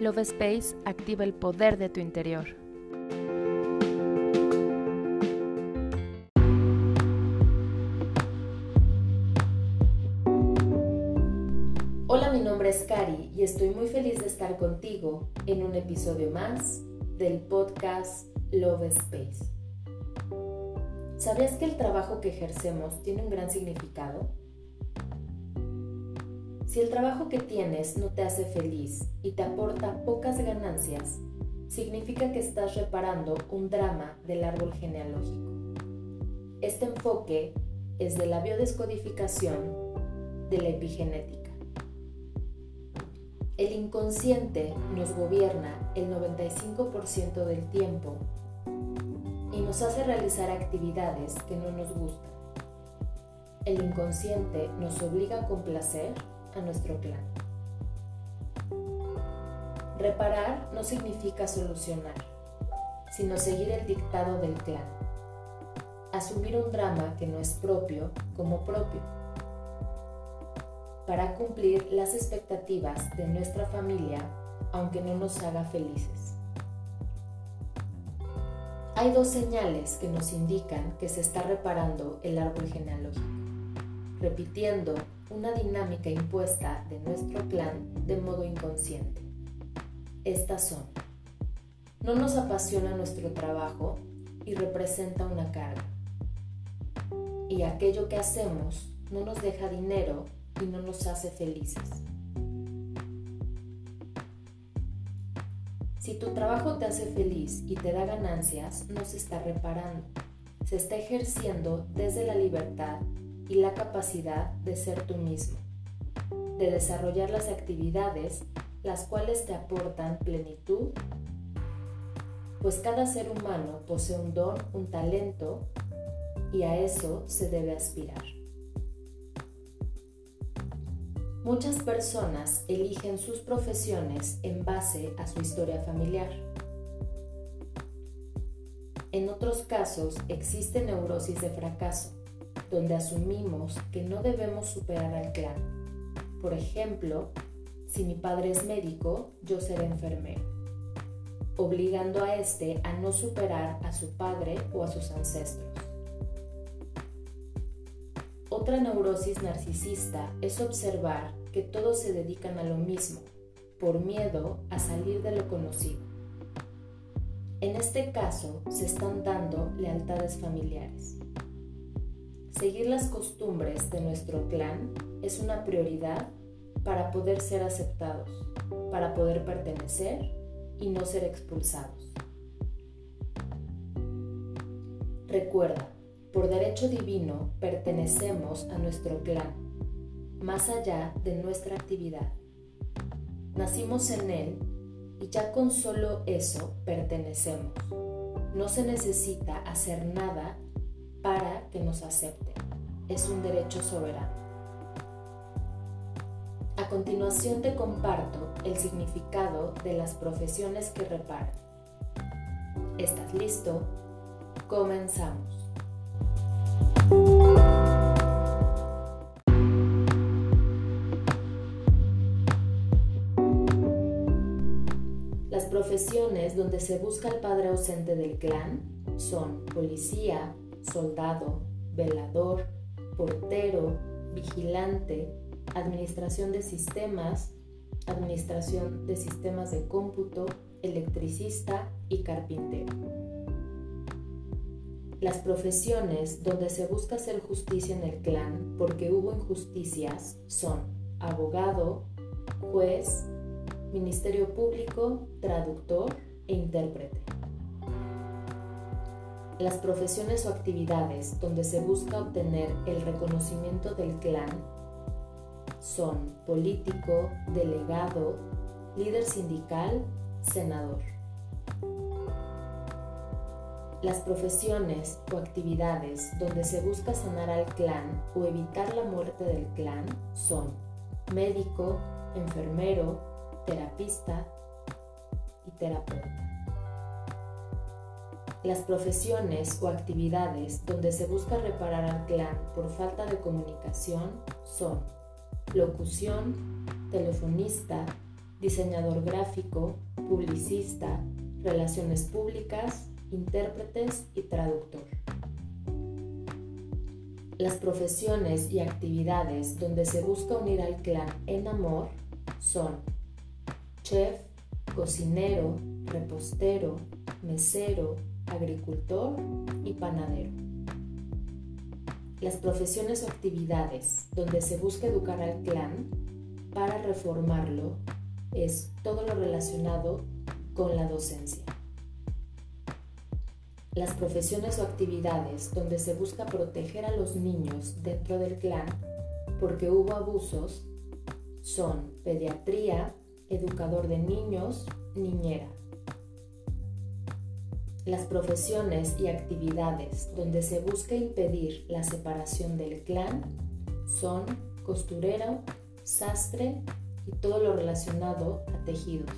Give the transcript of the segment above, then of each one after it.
Love Space activa el poder de tu interior. Hola, mi nombre es Cari y estoy muy feliz de estar contigo en un episodio más del podcast Love Space. ¿Sabías que el trabajo que ejercemos tiene un gran significado? Si el trabajo que tienes no te hace feliz y te aporta pocas ganancias, significa que estás reparando un drama del árbol genealógico. Este enfoque es de la biodescodificación de la epigenética. El inconsciente nos gobierna el 95% del tiempo y nos hace realizar actividades que no nos gustan. El inconsciente nos obliga a complacer a nuestro clan. Reparar no significa solucionar, sino seguir el dictado del clan. Asumir un drama que no es propio como propio. Para cumplir las expectativas de nuestra familia, aunque no nos haga felices. Hay dos señales que nos indican que se está reparando el árbol genealógico, repitiendo una dinámica impuesta de nuestro clan de modo inconsciente. Estas son, no nos apasiona nuestro trabajo y representa una carga. Y aquello que hacemos no nos deja dinero y no nos hace felices. Si tu trabajo te hace feliz y te da ganancias, no se está reparando. Se está ejerciendo desde la libertad y la capacidad de ser tú mismo, de desarrollar las actividades las cuales te aportan plenitud, pues cada ser humano posee un don, un talento, y a eso se debe aspirar. Muchas personas eligen sus profesiones en base a su historia familiar. En otros casos existe neurosis de fracaso, donde asumimos que no debemos superar al clan. Por ejemplo, si mi padre es médico, yo seré enfermero, obligando a este a no superar a su padre o a sus ancestros. Otra neurosis narcisista es observar que todos se dedican a lo mismo, por miedo a salir de lo conocido. En este caso, se están dando lealtades familiares. Seguir las costumbres de nuestro clan es una prioridad para poder ser aceptados, para poder pertenecer y no ser expulsados. Recuerda, por derecho divino pertenecemos a nuestro clan, más allá de nuestra actividad. Nacimos en él y ya con solo eso pertenecemos. No se necesita hacer nada para que nos acepten. Es un derecho soberano. A continuación te comparto el significado de las profesiones que reparan. ¿Estás listo? Comenzamos. Las profesiones donde se busca el padre ausente del clan son policía, soldado, velador, portero, vigilante, administración de sistemas, administración de sistemas de cómputo, electricista y carpintero. Las profesiones donde se busca hacer justicia en el clan porque hubo injusticias son abogado, juez, ministerio público, traductor e intérprete. Las profesiones o actividades donde se busca obtener el reconocimiento del clan son político, delegado, líder sindical, senador. Las profesiones o actividades donde se busca sanar al clan o evitar la muerte del clan son médico, enfermero, terapista y terapeuta. Las profesiones o actividades donde se busca reparar al clan por falta de comunicación son locución, telefonista, diseñador gráfico, publicista, relaciones públicas, intérpretes y traductor. Las profesiones y actividades donde se busca unir al clan en amor son chef, cocinero, repostero, mesero, agricultor y panadero. Las profesiones o actividades donde se busca educar al clan para reformarlo es todo lo relacionado con la docencia. Las profesiones o actividades donde se busca proteger a los niños dentro del clan porque hubo abusos son pediatría, educador de niños, niñera. Las profesiones y actividades donde se busca impedir la separación del clan son costurero, sastre y todo lo relacionado a tejidos.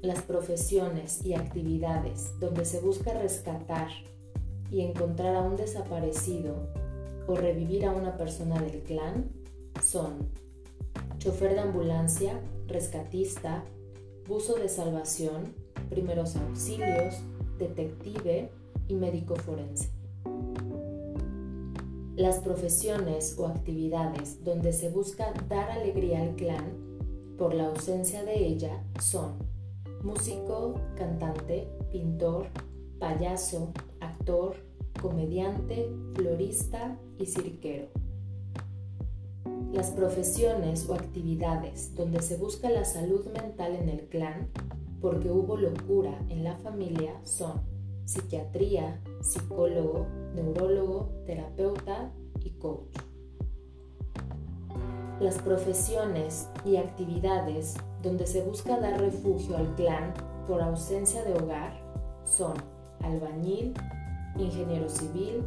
Las profesiones y actividades donde se busca rescatar y encontrar a un desaparecido o revivir a una persona del clan son chofer de ambulancia, rescatista, buzo de salvación, primeros auxilios, detective y médico forense. Las profesiones o actividades donde se busca dar alegría al clan por la ausencia de ella son músico, cantante, pintor, payaso, actor, comediante, florista y cirquero. Las profesiones o actividades donde se busca la salud mental en el clan porque hubo locura en la familia son psiquiatría, psicólogo, neurólogo, terapeuta y coach. Las profesiones y actividades donde se busca dar refugio al clan por ausencia de hogar son albañil, ingeniero civil,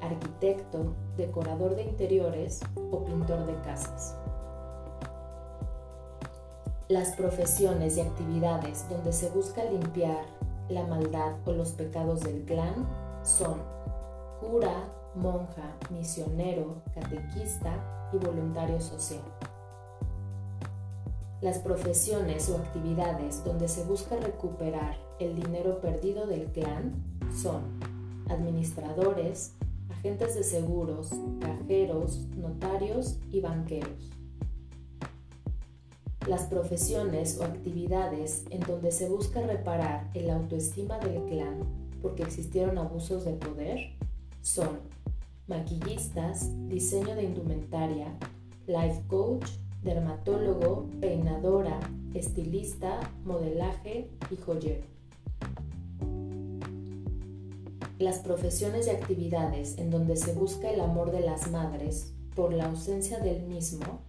arquitecto, decorador de interiores o pintor de casas. Las profesiones y actividades donde se busca limpiar la maldad o los pecados del clan son cura, monja, misionero, catequista y voluntario social. Las profesiones o actividades donde se busca recuperar el dinero perdido del clan son administradores, agentes de seguros, cajeros, notarios y banqueros. Las profesiones o actividades en donde se busca reparar el autoestima del clan porque existieron abusos de poder son maquillistas, diseño de indumentaria, life coach, dermatólogo, peinadora, estilista, modelaje y joyero. Las profesiones y actividades en donde se busca el amor de las madres por la ausencia del mismo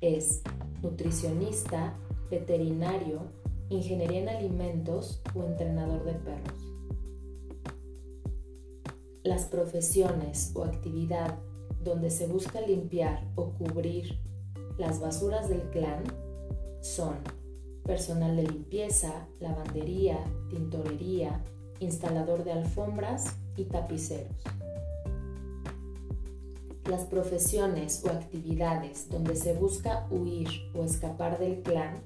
es nutricionista, veterinario, ingeniería en alimentos o entrenador de perros. Las profesiones o actividad donde se busca limpiar o cubrir las basuras del clan son personal de limpieza, lavandería, tintorería, instalador de alfombras y tapiceros. Las profesiones o actividades donde se busca huir o escapar del clan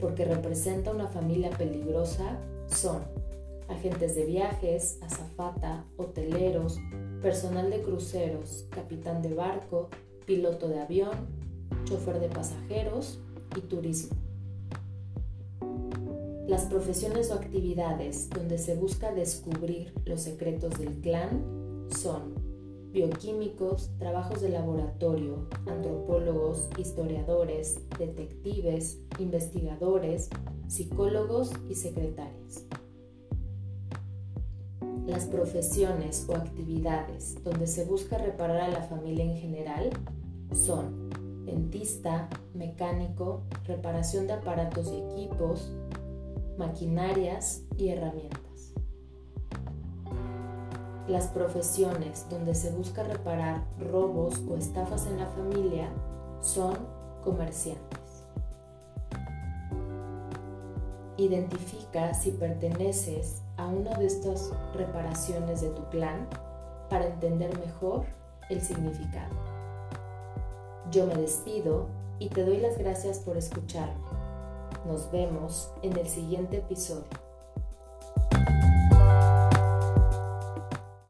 porque representa una familia peligrosa son agentes de viajes, azafata, hoteleros, personal de cruceros, capitán de barco, piloto de avión, chofer de pasajeros y turismo. Las profesiones o actividades donde se busca descubrir los secretos del clan son bioquímicos, trabajos de laboratorio, antropólogos, historiadores, detectives, investigadores, psicólogos y secretarias. Las profesiones o actividades donde se busca reparar a la familia en general son dentista, mecánico, reparación de aparatos y equipos, maquinarias y herramientas. Las profesiones donde se busca reparar robos o estafas en la familia son comerciantes. Identifica si perteneces a una de estas reparaciones de tu clan para entender mejor el significado. Yo me despido y te doy las gracias por escucharme. Nos vemos en el siguiente episodio.